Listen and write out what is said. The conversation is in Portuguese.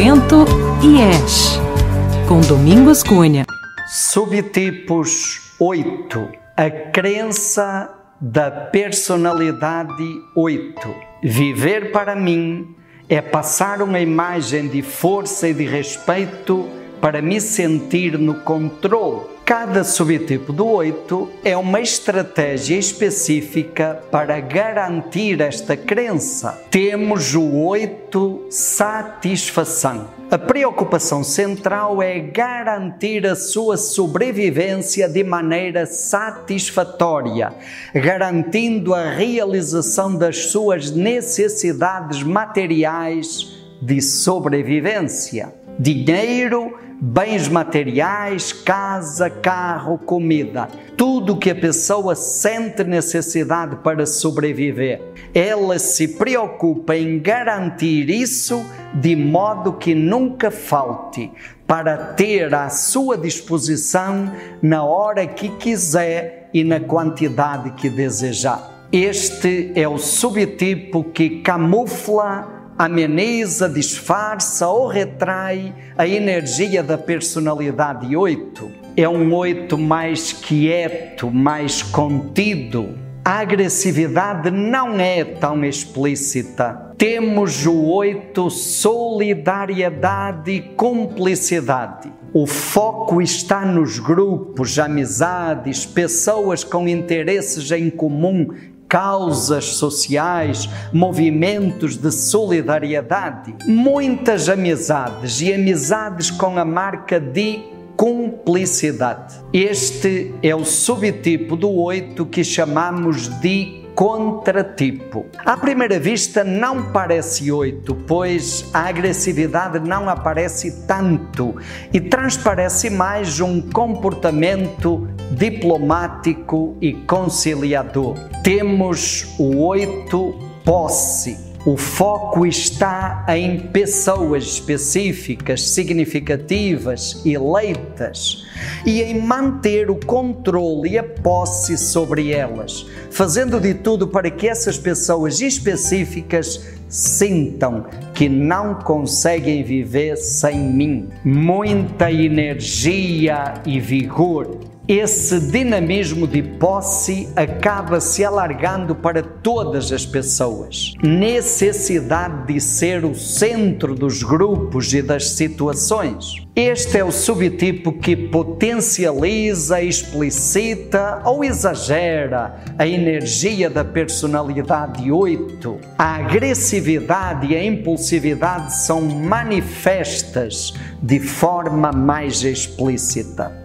Momento IES, com Domingos Cunha. Subtipos 8. A crença da personalidade 8. Viver para mim é passar uma imagem de força e de respeito para me sentir no controle Cada subtipo do 8 é uma estratégia específica para garantir esta crença. Temos o 8 satisfação. A preocupação central é garantir a sua sobrevivência de maneira satisfatória, garantindo a realização das suas necessidades materiais de sobrevivência. Dinheiro, bens materiais, casa, carro, comida, tudo que a pessoa sente necessidade para sobreviver. Ela se preocupa em garantir isso de modo que nunca falte, para ter à sua disposição na hora que quiser e na quantidade que desejar. Este é o subtipo que camufla ameniza, disfarça ou retrai a energia da personalidade 8. É um 8 mais quieto, mais contido. A agressividade não é tão explícita. Temos o 8 solidariedade e cumplicidade. O foco está nos grupos, amizades, pessoas com interesses em comum causas sociais, movimentos de solidariedade, muitas amizades e amizades com a marca de cumplicidade. Este é o subtipo do oito que chamamos de contratipo. À primeira vista não parece oito, pois a agressividade não aparece tanto e transparece mais um comportamento diplomático e conciliador. Temos o oito posse o foco está em pessoas específicas, significativas, eleitas e em manter o controle e a posse sobre elas, fazendo de tudo para que essas pessoas específicas sintam que não conseguem viver sem mim. Muita energia e vigor esse dinamismo de posse acaba se alargando para todas as pessoas. Necessidade de ser o centro dos grupos e das situações. Este é o subtipo que potencializa, explicita ou exagera a energia da personalidade 8. A agressividade e a impulsividade são manifestas de forma mais explícita.